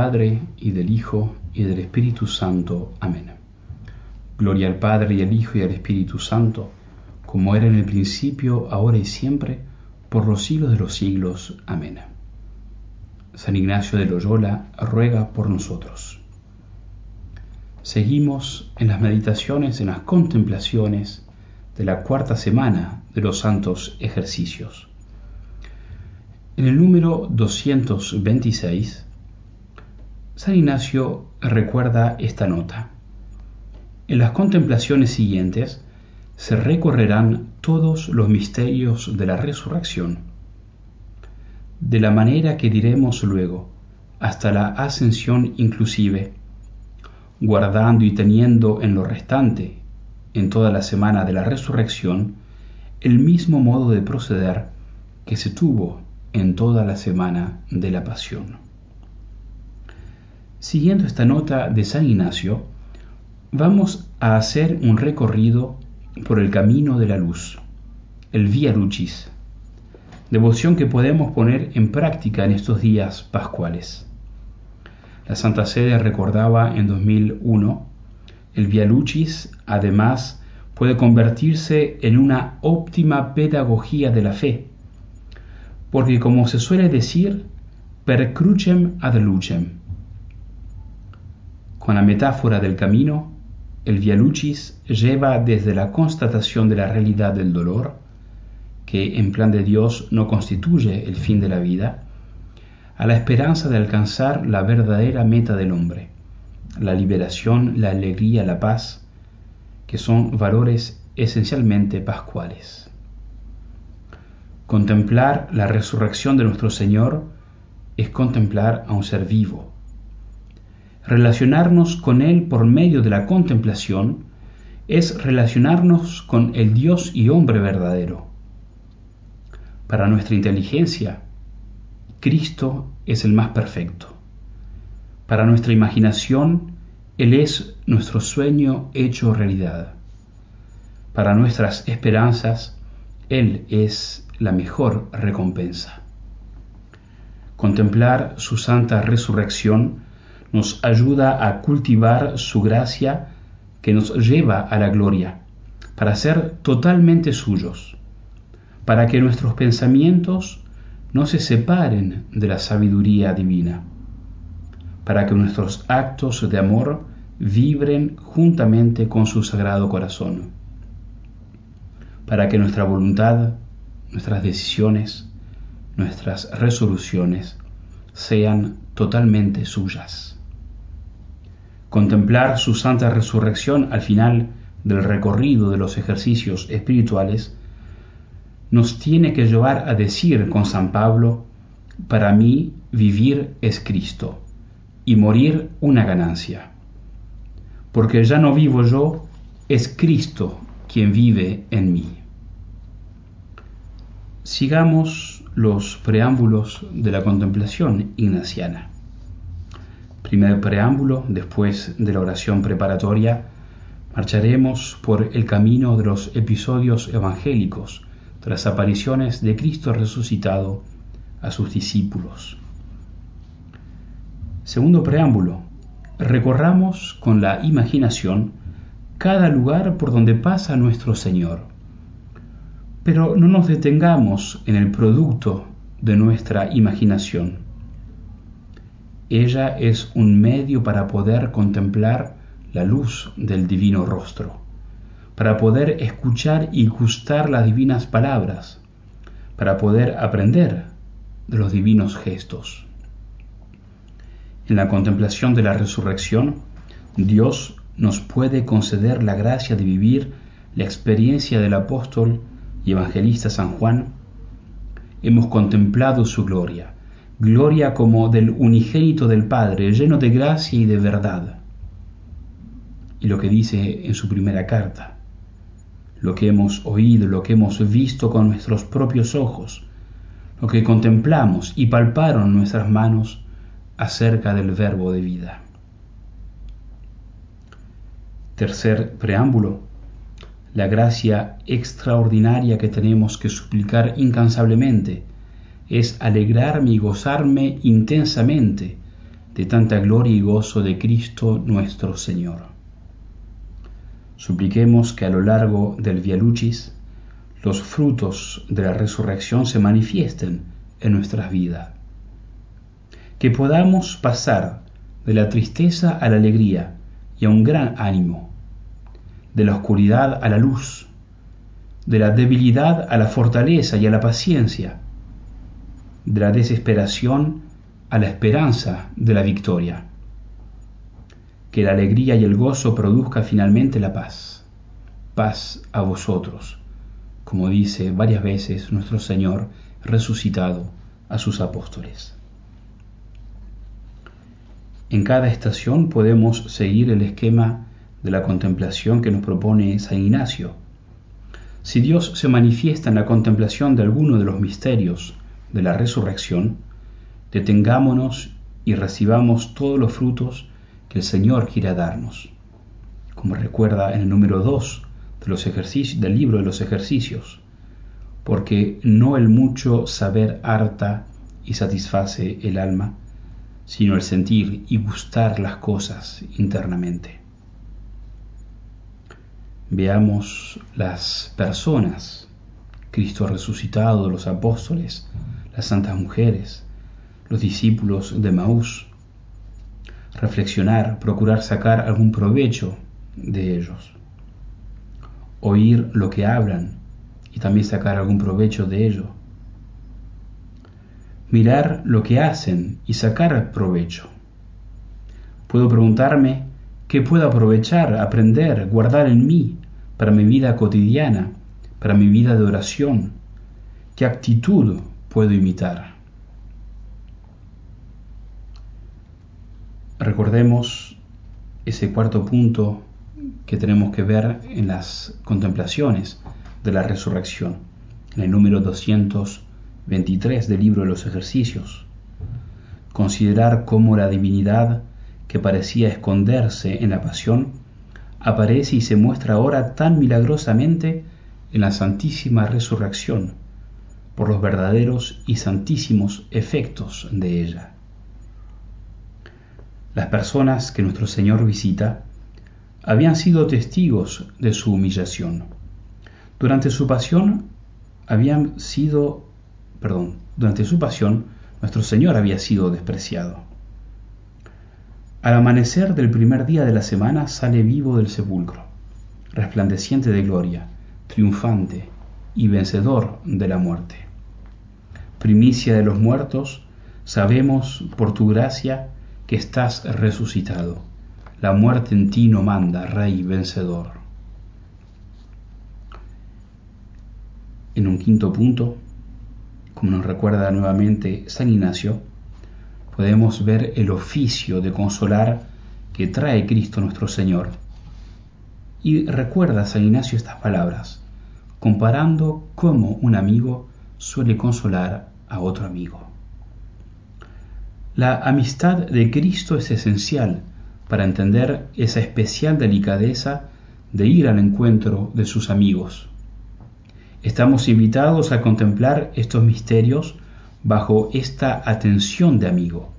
Padre, y del Hijo, y del Espíritu Santo. Amén. Gloria al Padre, y al Hijo, y al Espíritu Santo, como era en el principio, ahora y siempre, por los siglos de los siglos. Amén. San Ignacio de Loyola ruega por nosotros. Seguimos en las meditaciones, en las contemplaciones de la cuarta semana de los santos ejercicios. En el número 226, San Ignacio recuerda esta nota. En las contemplaciones siguientes se recorrerán todos los misterios de la resurrección, de la manera que diremos luego, hasta la ascensión inclusive, guardando y teniendo en lo restante, en toda la semana de la resurrección, el mismo modo de proceder que se tuvo en toda la semana de la pasión. Siguiendo esta nota de San Ignacio, vamos a hacer un recorrido por el camino de la luz, el Via Lucis, devoción que podemos poner en práctica en estos días pascuales. La Santa Sede recordaba en 2001, el Via Lucis además puede convertirse en una óptima pedagogía de la fe, porque como se suele decir, per crucem ad lucem. Con la metáfora del camino, el Via Lucis lleva desde la constatación de la realidad del dolor, que en plan de Dios no constituye el fin de la vida, a la esperanza de alcanzar la verdadera meta del hombre, la liberación, la alegría, la paz, que son valores esencialmente pascuales. Contemplar la resurrección de nuestro Señor es contemplar a un ser vivo. Relacionarnos con Él por medio de la contemplación es relacionarnos con el Dios y hombre verdadero. Para nuestra inteligencia, Cristo es el más perfecto. Para nuestra imaginación, Él es nuestro sueño hecho realidad. Para nuestras esperanzas, Él es la mejor recompensa. Contemplar su santa resurrección nos ayuda a cultivar su gracia que nos lleva a la gloria, para ser totalmente suyos, para que nuestros pensamientos no se separen de la sabiduría divina, para que nuestros actos de amor vibren juntamente con su sagrado corazón, para que nuestra voluntad nuestras decisiones, nuestras resoluciones sean totalmente suyas. Contemplar su santa resurrección al final del recorrido de los ejercicios espirituales nos tiene que llevar a decir con San Pablo, para mí vivir es Cristo y morir una ganancia, porque ya no vivo yo, es Cristo quien vive en mí. Sigamos los preámbulos de la contemplación ignaciana. Primer preámbulo, después de la oración preparatoria, marcharemos por el camino de los episodios evangélicos, de las apariciones de Cristo resucitado a sus discípulos. Segundo preámbulo, recorramos con la imaginación cada lugar por donde pasa nuestro Señor pero no nos detengamos en el producto de nuestra imaginación. Ella es un medio para poder contemplar la luz del divino rostro, para poder escuchar y gustar las divinas palabras, para poder aprender de los divinos gestos. En la contemplación de la resurrección, Dios nos puede conceder la gracia de vivir la experiencia del apóstol y evangelista San Juan, hemos contemplado su gloria, gloria como del unigénito del Padre, lleno de gracia y de verdad. Y lo que dice en su primera carta, lo que hemos oído, lo que hemos visto con nuestros propios ojos, lo que contemplamos y palparon nuestras manos acerca del verbo de vida. Tercer preámbulo la gracia extraordinaria que tenemos que suplicar incansablemente es alegrarme y gozarme intensamente de tanta gloria y gozo de Cristo nuestro Señor. Supliquemos que a lo largo del Via Lucis los frutos de la resurrección se manifiesten en nuestras vidas. Que podamos pasar de la tristeza a la alegría y a un gran ánimo, de la oscuridad a la luz, de la debilidad a la fortaleza y a la paciencia, de la desesperación a la esperanza de la victoria. Que la alegría y el gozo produzca finalmente la paz. Paz a vosotros, como dice varias veces nuestro Señor resucitado a sus apóstoles. En cada estación podemos seguir el esquema de la contemplación que nos propone San Ignacio. Si Dios se manifiesta en la contemplación de alguno de los misterios de la resurrección, detengámonos y recibamos todos los frutos que el Señor quiera darnos, como recuerda en el número 2 de los ejercicios, del libro de los ejercicios, porque no el mucho saber harta y satisface el alma, sino el sentir y gustar las cosas internamente. Veamos las personas, Cristo resucitado, los apóstoles, las santas mujeres, los discípulos de Maús, reflexionar, procurar sacar algún provecho de ellos, oír lo que hablan y también sacar algún provecho de ello, mirar lo que hacen y sacar provecho. Puedo preguntarme qué puedo aprovechar, aprender, guardar en mí para mi vida cotidiana, para mi vida de oración, qué actitud puedo imitar. Recordemos ese cuarto punto que tenemos que ver en las contemplaciones de la resurrección, en el número 223 del libro de los ejercicios. Considerar cómo la divinidad que parecía esconderse en la pasión aparece y se muestra ahora tan milagrosamente en la santísima resurrección por los verdaderos y santísimos efectos de ella. Las personas que nuestro Señor visita habían sido testigos de su humillación. Durante su pasión habían sido, perdón, durante su pasión nuestro Señor había sido despreciado. Al amanecer del primer día de la semana sale vivo del sepulcro, resplandeciente de gloria, triunfante y vencedor de la muerte. Primicia de los muertos, sabemos por tu gracia que estás resucitado. La muerte en ti no manda, Rey vencedor. En un quinto punto, como nos recuerda nuevamente San Ignacio, podemos ver el oficio de consolar que trae Cristo nuestro Señor. Y recuerda San Ignacio estas palabras, comparando cómo un amigo suele consolar a otro amigo. La amistad de Cristo es esencial para entender esa especial delicadeza de ir al encuentro de sus amigos. Estamos invitados a contemplar estos misterios bajo esta atención de amigo.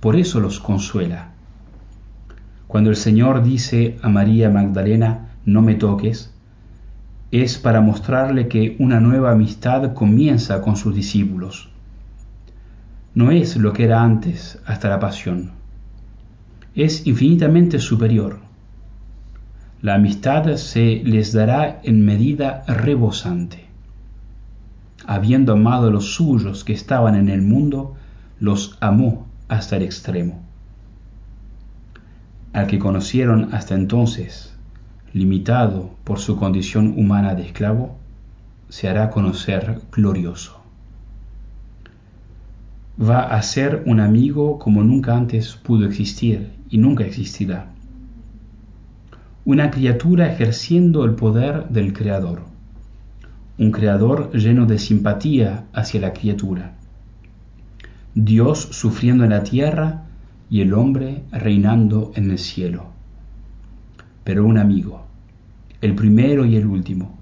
Por eso los consuela. Cuando el Señor dice a María Magdalena, no me toques, es para mostrarle que una nueva amistad comienza con sus discípulos no es lo que era antes hasta la pasión. Es infinitamente superior. La amistad se les dará en medida rebosante. Habiendo amado a los suyos que estaban en el mundo, los amó hasta el extremo. Al que conocieron hasta entonces, limitado por su condición humana de esclavo, se hará conocer glorioso va a ser un amigo como nunca antes pudo existir y nunca existirá. Una criatura ejerciendo el poder del Creador. Un Creador lleno de simpatía hacia la criatura. Dios sufriendo en la tierra y el hombre reinando en el cielo. Pero un amigo, el primero y el último,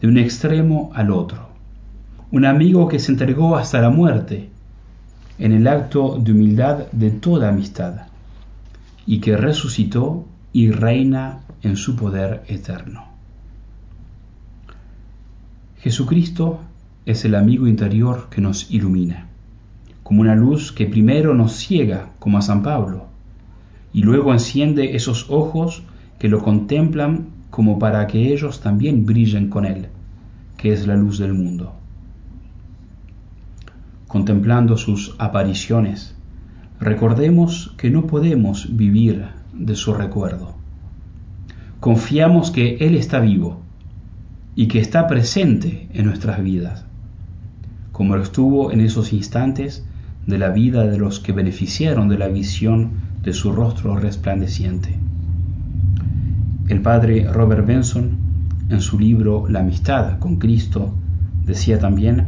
de un extremo al otro. Un amigo que se entregó hasta la muerte en el acto de humildad de toda amistad, y que resucitó y reina en su poder eterno. Jesucristo es el amigo interior que nos ilumina, como una luz que primero nos ciega, como a San Pablo, y luego enciende esos ojos que lo contemplan como para que ellos también brillen con él, que es la luz del mundo. Contemplando sus apariciones, recordemos que no podemos vivir de su recuerdo. Confiamos que Él está vivo y que está presente en nuestras vidas, como lo estuvo en esos instantes de la vida de los que beneficiaron de la visión de su rostro resplandeciente. El padre Robert Benson, en su libro La amistad con Cristo, decía también,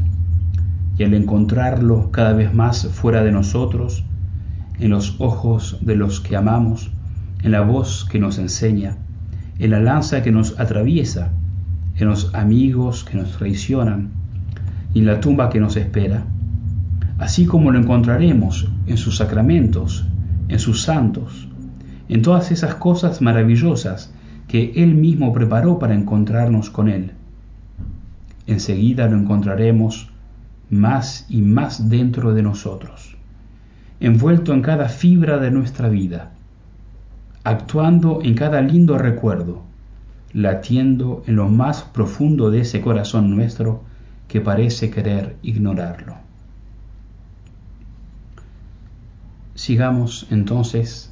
y al encontrarlo cada vez más fuera de nosotros, en los ojos de los que amamos, en la voz que nos enseña, en la lanza que nos atraviesa, en los amigos que nos traicionan y en la tumba que nos espera, así como lo encontraremos en sus sacramentos, en sus santos, en todas esas cosas maravillosas que Él mismo preparó para encontrarnos con Él. Enseguida lo encontraremos más y más dentro de nosotros, envuelto en cada fibra de nuestra vida, actuando en cada lindo recuerdo, latiendo en lo más profundo de ese corazón nuestro que parece querer ignorarlo. Sigamos entonces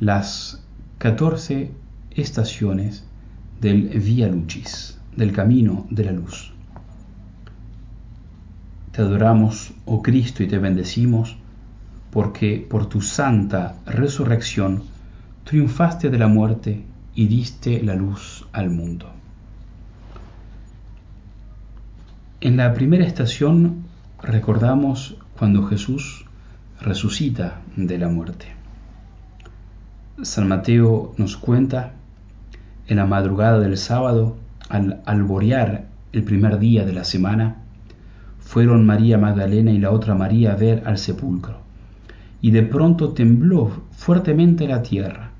las 14 estaciones del Via Lucis, del camino de la luz. Te adoramos, oh Cristo, y te bendecimos, porque por tu santa resurrección triunfaste de la muerte y diste la luz al mundo. En la primera estación recordamos cuando Jesús resucita de la muerte. San Mateo nos cuenta en la madrugada del sábado, al alborear el primer día de la semana, fueron María Magdalena y la otra María a ver al sepulcro. Y de pronto tembló fuertemente la tierra,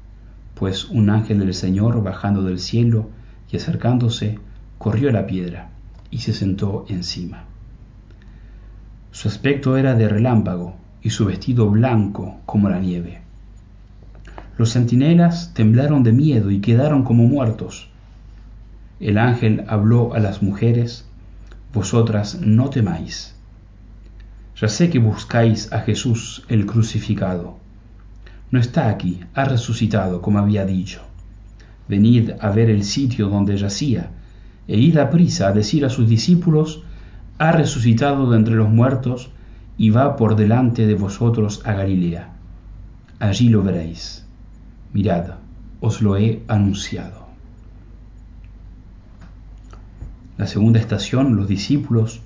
pues un ángel del Señor bajando del cielo y acercándose, corrió la piedra y se sentó encima. Su aspecto era de relámpago y su vestido blanco como la nieve. Los centinelas temblaron de miedo y quedaron como muertos. El ángel habló a las mujeres, Vosotras no temáis. Ya sé que buscáis a Jesús el crucificado. No está aquí, ha resucitado, como había dicho. Venid a ver el sitio donde yacía, e id a prisa a decir a sus discípulos, ha resucitado de entre los muertos, y va por delante de vosotros a Galilea. Allí lo veréis mirad, os lo he anunciado. La segunda estación, los discípulos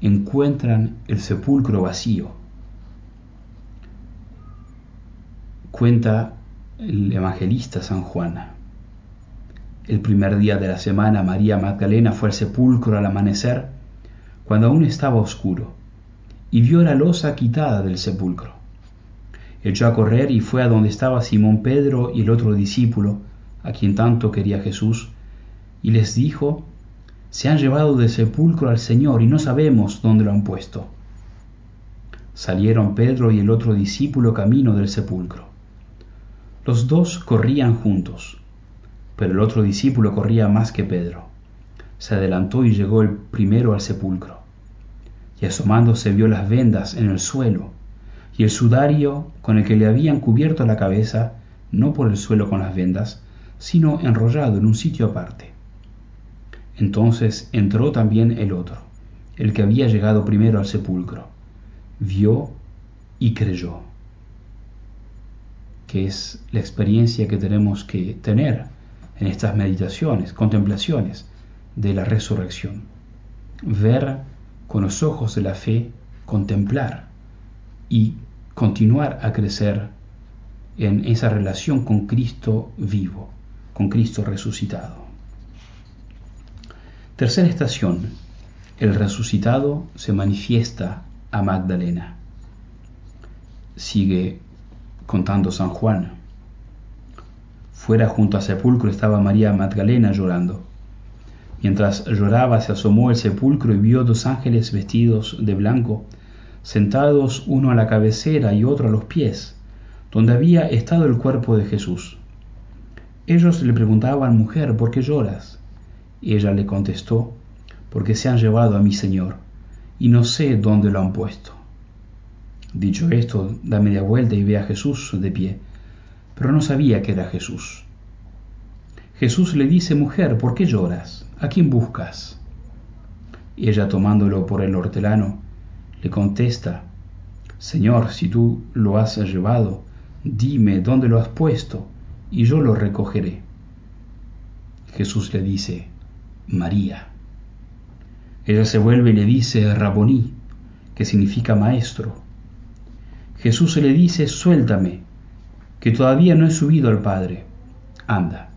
encuentran el sepulcro vacío. Cuenta el evangelista San Juan. El primer día de la semana María Magdalena fue al sepulcro al amanecer, cuando aún estaba oscuro, y vio la losa quitada del sepulcro echó a correr y fue a donde estaba Simón Pedro y el otro discípulo, a quien tanto quería Jesús, y les dijo, Se han llevado del sepulcro al Señor y no sabemos dónde lo han puesto. Salieron Pedro y el otro discípulo camino del sepulcro. Los dos corrían juntos, pero el otro discípulo corría más que Pedro. Se adelantó y llegó el primero al sepulcro, y asomándose vio las vendas en el suelo y el sudario con el que le habían cubierto la cabeza, no por el suelo con las vendas, sino enrollado en un sitio aparte. Entonces entró también el otro, el que había llegado primero al sepulcro, vio y creyó, que es la experiencia que tenemos que tener en estas meditaciones, contemplaciones de la resurrección. Ver con los ojos de la fe, contemplar y continuar a crecer en esa relación con Cristo vivo, con Cristo resucitado. Tercera estación. El resucitado se manifiesta a Magdalena. sigue contando San Juan. Fuera junto al sepulcro estaba María Magdalena llorando. Mientras lloraba se asomó al sepulcro y vio dos ángeles vestidos de blanco, sentados uno a la cabecera y otro a los pies, donde había estado el cuerpo de Jesús. Ellos le preguntaban, mujer, ¿por qué lloras? Y ella le contestó, porque se han llevado a mi Señor, y no sé dónde lo han puesto. Dicho esto, da media vuelta y ve a Jesús de pie, pero no sabía que era Jesús. Jesús le dice, mujer, ¿por qué lloras? ¿A quién buscas? Y ella tomándolo por el hortelano, le contesta, Señor, si tú lo has llevado, dime dónde lo has puesto, y yo lo recogeré. Jesús le dice, María. Ella se vuelve y le dice, Raboní, que significa maestro. Jesús le dice, suéltame, que todavía no he subido al Padre. Anda,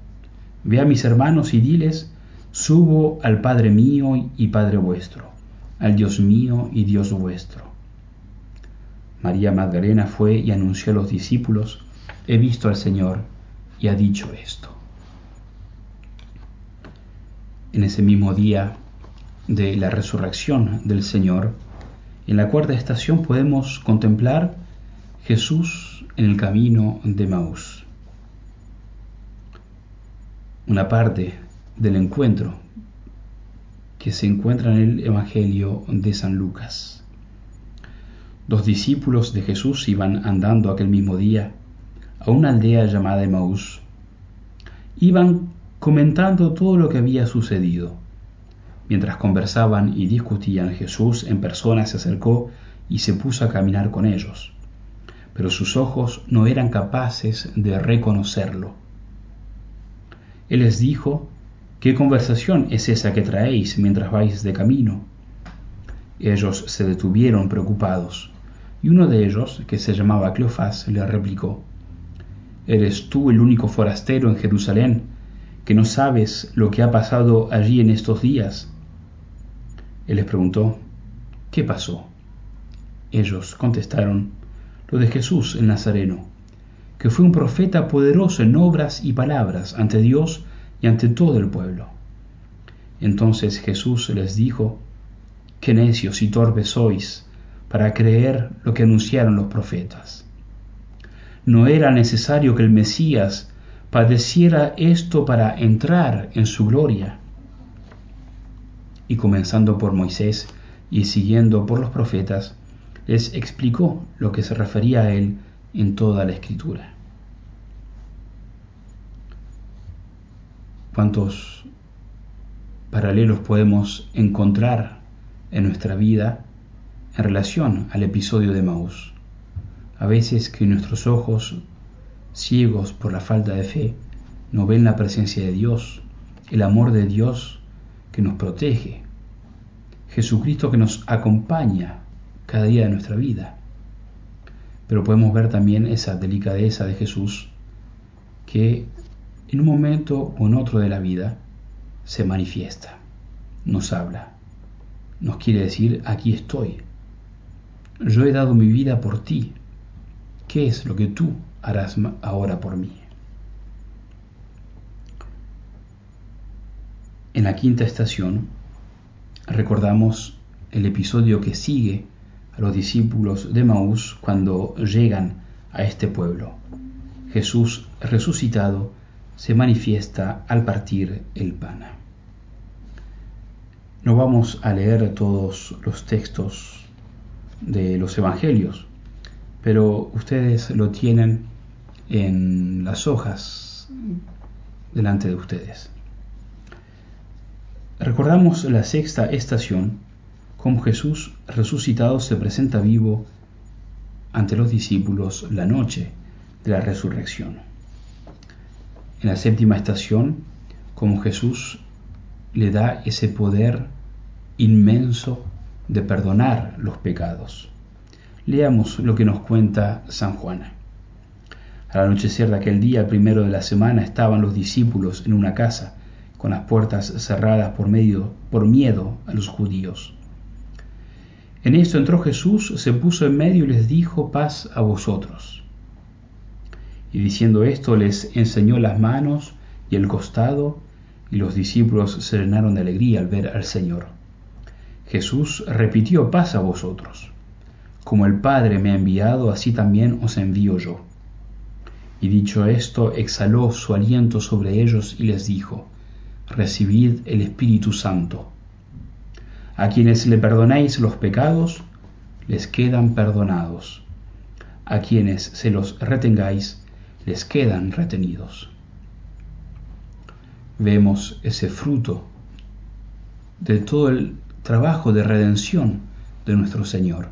ve a mis hermanos y diles, subo al Padre mío y Padre vuestro, al Dios mío y Dios vuestro. María Magdalena fue y anunció a los discípulos, he visto al Señor y ha dicho esto. En ese mismo día de la resurrección del Señor, en la cuarta estación podemos contemplar Jesús en el camino de Maús. Una parte del encuentro que se encuentra en el Evangelio de San Lucas. Dos discípulos de Jesús iban andando aquel mismo día a una aldea llamada Emaús. Iban comentando todo lo que había sucedido. Mientras conversaban y discutían, Jesús en persona se acercó y se puso a caminar con ellos pero sus ojos no eran capaces de reconocerlo. Él les dijo, ¿qué conversación es esa que traéis mientras vais de camino? Ellos se detuvieron preocupados, y uno de ellos, que se llamaba Cleofás, le replicó, ¿Eres tú el único forastero en Jerusalén que no sabes lo que ha pasado allí en estos días? Él les preguntó, ¿qué pasó? Ellos contestaron, lo de Jesús el Nazareno, que fue un profeta poderoso en obras y palabras ante Dios y ante todo el pueblo. Entonces Jesús les dijo, qué necios y torpes sois para creer lo que anunciaron los profetas. No era necesario que el Mesías padeciera esto para entrar en su gloria. Y comenzando por Moisés y siguiendo por los profetas, les explicó lo que se refería a él en toda la escritura. ¿Cuántos paralelos podemos encontrar en nuestra vida en relación al episodio de Maús? A veces que nuestros ojos, ciegos por la falta de fe, no ven la presencia de Dios, el amor de Dios que nos protege, Jesucristo que nos acompaña cada día de nuestra vida. Pero podemos ver también esa delicadeza de Jesús que en un momento o en otro de la vida se manifiesta, nos habla, nos quiere decir, aquí estoy, yo he dado mi vida por ti, ¿qué es lo que tú harás ahora por mí? En la quinta estación recordamos el episodio que sigue los discípulos de Maús cuando llegan a este pueblo. Jesús resucitado se manifiesta al partir el pan. No vamos a leer todos los textos de los evangelios, pero ustedes lo tienen en las hojas delante de ustedes. Recordamos la sexta estación como Jesús resucitado se presenta vivo ante los discípulos la noche de la resurrección. En la séptima estación, como Jesús le da ese poder inmenso de perdonar los pecados. Leamos lo que nos cuenta San Juan. Al anochecer de aquel día, el primero de la semana, estaban los discípulos en una casa, con las puertas cerradas por, medio, por miedo a los judíos. En esto entró Jesús, se puso en medio y les dijo, paz a vosotros. Y diciendo esto les enseñó las manos y el costado, y los discípulos se llenaron de alegría al ver al Señor. Jesús repitió, paz a vosotros. Como el Padre me ha enviado, así también os envío yo. Y dicho esto, exhaló su aliento sobre ellos y les dijo, recibid el Espíritu Santo. A quienes le perdonéis los pecados, les quedan perdonados. A quienes se los retengáis, les quedan retenidos. Vemos ese fruto de todo el trabajo de redención de nuestro Señor,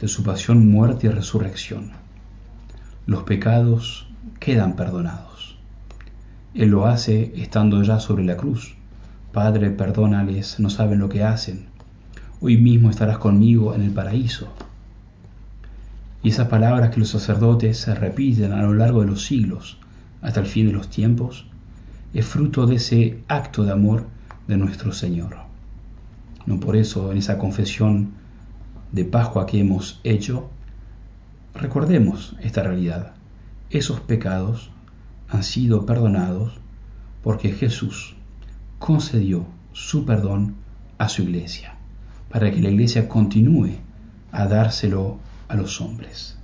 de su pasión, muerte y resurrección. Los pecados quedan perdonados. Él lo hace estando ya sobre la cruz Padre, perdónales, no saben lo que hacen. Hoy mismo estarás conmigo en el paraíso. Y esas palabras que los sacerdotes se repiten a lo largo de los siglos, hasta el fin de los tiempos, es fruto de ese acto de amor de nuestro Señor. No por eso en esa confesión de Pascua que hemos hecho, recordemos esta realidad. Esos pecados han sido perdonados porque Jesús concedió su perdón a su iglesia, para que la iglesia continúe a dárselo a los hombres.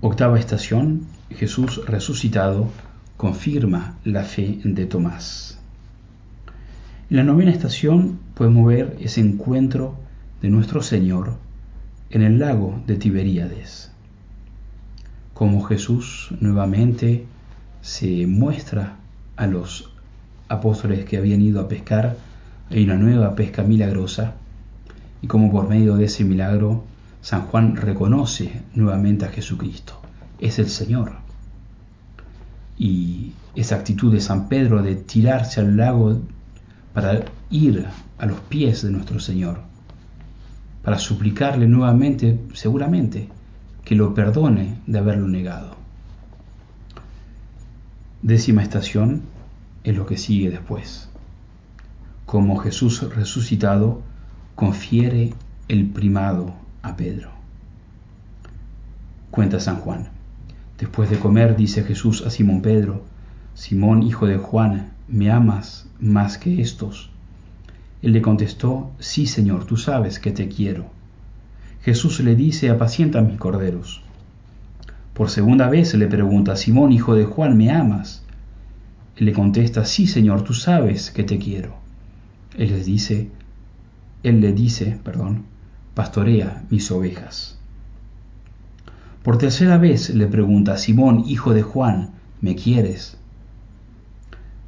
Octava estación, Jesús resucitado confirma la fe de Tomás. En la novena estación podemos ver ese encuentro de nuestro Señor en el lago de Tiberíades, como Jesús nuevamente se muestra a los apóstoles que habían ido a pescar, hay una nueva pesca milagrosa y como por medio de ese milagro San Juan reconoce nuevamente a Jesucristo, es el Señor. Y esa actitud de San Pedro de tirarse al lago para ir a los pies de nuestro Señor, para suplicarle nuevamente, seguramente, que lo perdone de haberlo negado. Décima estación es lo que sigue después. Como Jesús resucitado confiere el primado a Pedro. Cuenta San Juan. Después de comer, dice Jesús a Simón Pedro, Simón, hijo de Juan, ¿me amas más que estos? Él le contestó, sí, Señor, tú sabes que te quiero. Jesús le dice, apacienta mis corderos. Por segunda vez le pregunta, Simón, hijo de Juan, ¿me amas? Él le contesta, sí, Señor, tú sabes que te quiero. Él les dice, él le dice, perdón, pastorea mis ovejas. Por tercera vez le pregunta, Simón, hijo de Juan, ¿me quieres?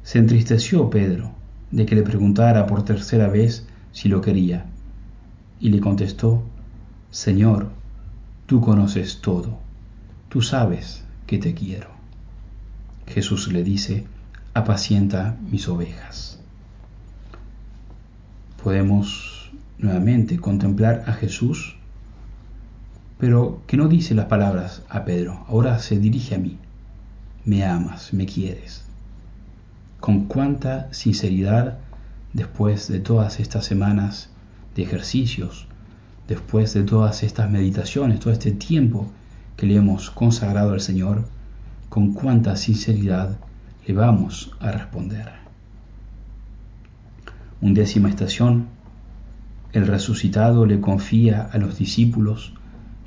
Se entristeció Pedro de que le preguntara por tercera vez si lo quería, y le contestó, Señor, tú conoces todo tú sabes que te quiero. Jesús le dice, apacienta mis ovejas. Podemos nuevamente contemplar a Jesús, pero que no dice las palabras a Pedro, ahora se dirige a mí, me amas, me quieres. Con cuánta sinceridad después de todas estas semanas de ejercicios, después de todas estas meditaciones, todo este tiempo que le hemos consagrado al Señor, con cuánta sinceridad le vamos a responder. Undécima estación, el resucitado le confía a los discípulos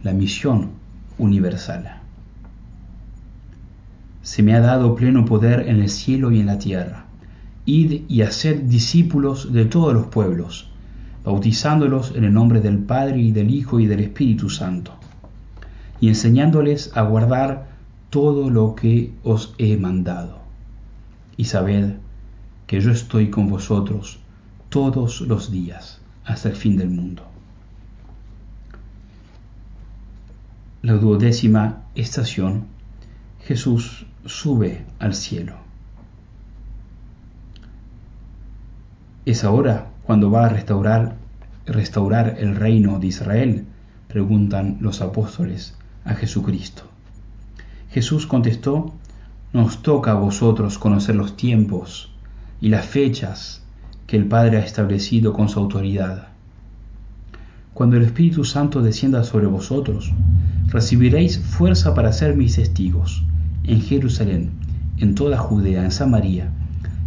la misión universal. Se me ha dado pleno poder en el cielo y en la tierra. Id y haced discípulos de todos los pueblos, bautizándolos en el nombre del Padre y del Hijo y del Espíritu Santo y enseñándoles a guardar todo lo que os he mandado. Y sabed que yo estoy con vosotros todos los días hasta el fin del mundo. La duodécima estación, Jesús sube al cielo. Es ahora cuando va a restaurar, restaurar el reino de Israel, preguntan los apóstoles a Jesucristo. Jesús contestó, nos toca a vosotros conocer los tiempos y las fechas que el Padre ha establecido con su autoridad. Cuando el Espíritu Santo descienda sobre vosotros, recibiréis fuerza para ser mis testigos en Jerusalén, en toda Judea, en Samaria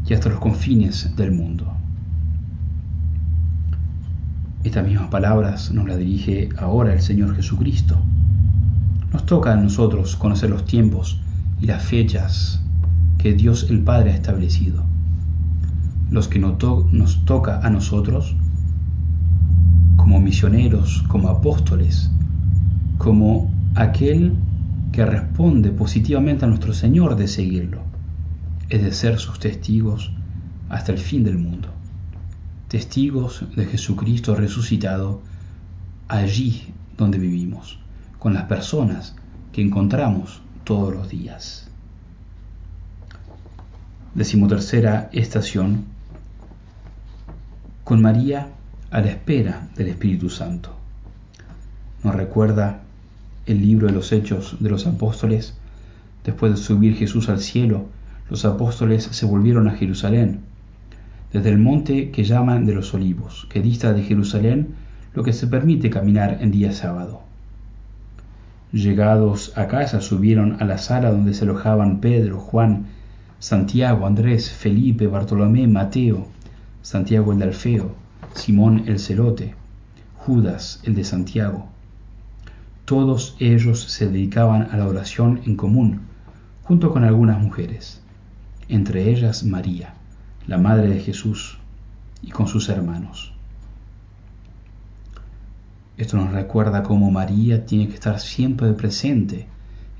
y hasta los confines del mundo. Estas mismas palabras nos las dirige ahora el Señor Jesucristo. Nos toca a nosotros conocer los tiempos y las fechas que Dios el Padre ha establecido. Los que nos toca a nosotros como misioneros, como apóstoles, como aquel que responde positivamente a nuestro Señor de seguirlo, es de ser sus testigos hasta el fin del mundo, testigos de Jesucristo resucitado allí donde vivimos, con las personas que encontramos todos los días. Decimotercera estación, con María a la espera del Espíritu Santo. Nos recuerda el libro de los Hechos de los Apóstoles. Después de subir Jesús al cielo, los apóstoles se volvieron a Jerusalén, desde el monte que llaman de los olivos, que dista de Jerusalén lo que se permite caminar en día sábado. Llegados a casa subieron a la sala donde se alojaban Pedro, Juan, Santiago, Andrés, Felipe, Bartolomé, Mateo, Santiago el de Alfeo, Simón el celote, Judas el de Santiago. Todos ellos se dedicaban a la oración en común, junto con algunas mujeres, entre ellas María, la madre de Jesús, y con sus hermanos. Esto nos recuerda cómo María tiene que estar siempre presente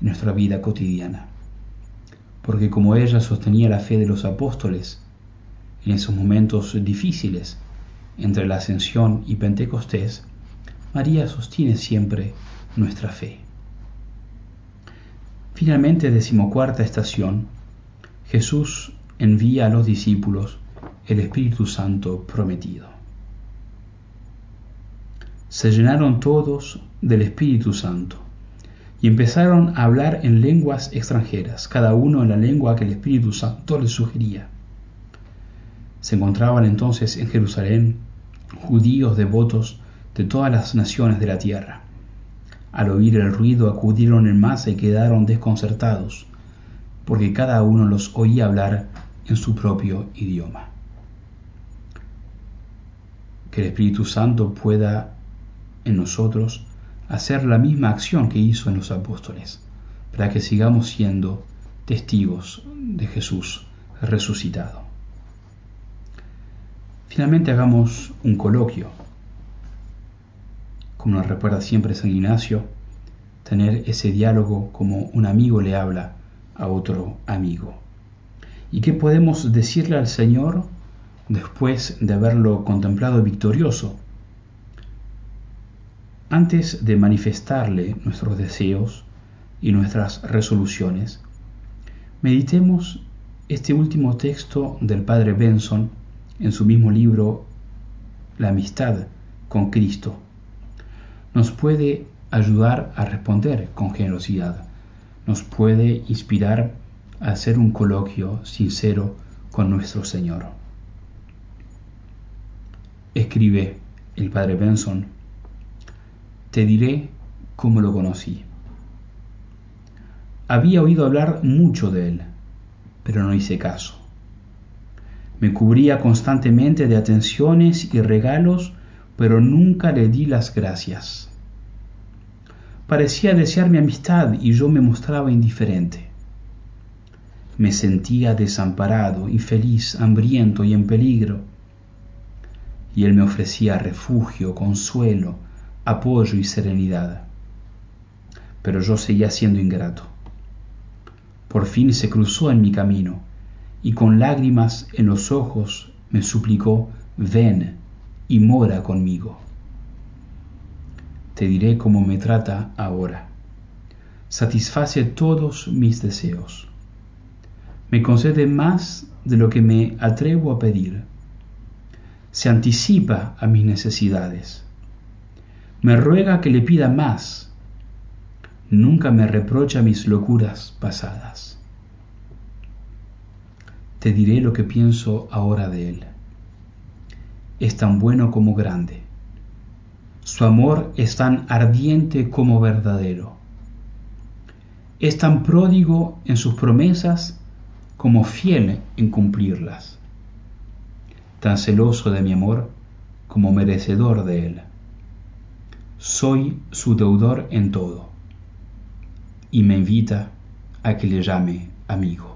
en nuestra vida cotidiana, porque como ella sostenía la fe de los apóstoles en esos momentos difíciles, entre la ascensión y Pentecostés, María sostiene siempre nuestra fe. Finalmente, decimocuarta estación, Jesús envía a los discípulos el Espíritu Santo prometido. Se llenaron todos del Espíritu Santo y empezaron a hablar en lenguas extranjeras, cada uno en la lengua que el Espíritu Santo les sugería. Se encontraban entonces en Jerusalén judíos devotos de todas las naciones de la tierra. Al oír el ruido acudieron en masa y quedaron desconcertados, porque cada uno los oía hablar en su propio idioma. Que el Espíritu Santo pueda en nosotros hacer la misma acción que hizo en los apóstoles, para que sigamos siendo testigos de Jesús resucitado. Finalmente hagamos un coloquio. Como nos recuerda siempre San Ignacio, tener ese diálogo como un amigo le habla a otro amigo. ¿Y qué podemos decirle al Señor después de haberlo contemplado victorioso? Antes de manifestarle nuestros deseos y nuestras resoluciones, meditemos este último texto del Padre Benson en su mismo libro La amistad con Cristo, nos puede ayudar a responder con generosidad, nos puede inspirar a hacer un coloquio sincero con nuestro Señor. Escribe el Padre Benson, te diré cómo lo conocí. Había oído hablar mucho de él, pero no hice caso. Me cubría constantemente de atenciones y regalos, pero nunca le di las gracias. Parecía desear mi amistad y yo me mostraba indiferente. Me sentía desamparado, infeliz, hambriento y en peligro. Y él me ofrecía refugio, consuelo, apoyo y serenidad. Pero yo seguía siendo ingrato. Por fin se cruzó en mi camino y con lágrimas en los ojos me suplicó, ven y mora conmigo. Te diré cómo me trata ahora. Satisface todos mis deseos. Me concede más de lo que me atrevo a pedir. Se anticipa a mis necesidades. Me ruega que le pida más. Nunca me reprocha mis locuras pasadas te diré lo que pienso ahora de él. es tan bueno como grande. Su amor es tan ardiente como verdadero. Es tan pródigo en sus promesas como fiel en cumplirlas. Tan celoso de mi amor como merecedor de él. Soy su deudor en todo. Y me invita a que le llame amigo.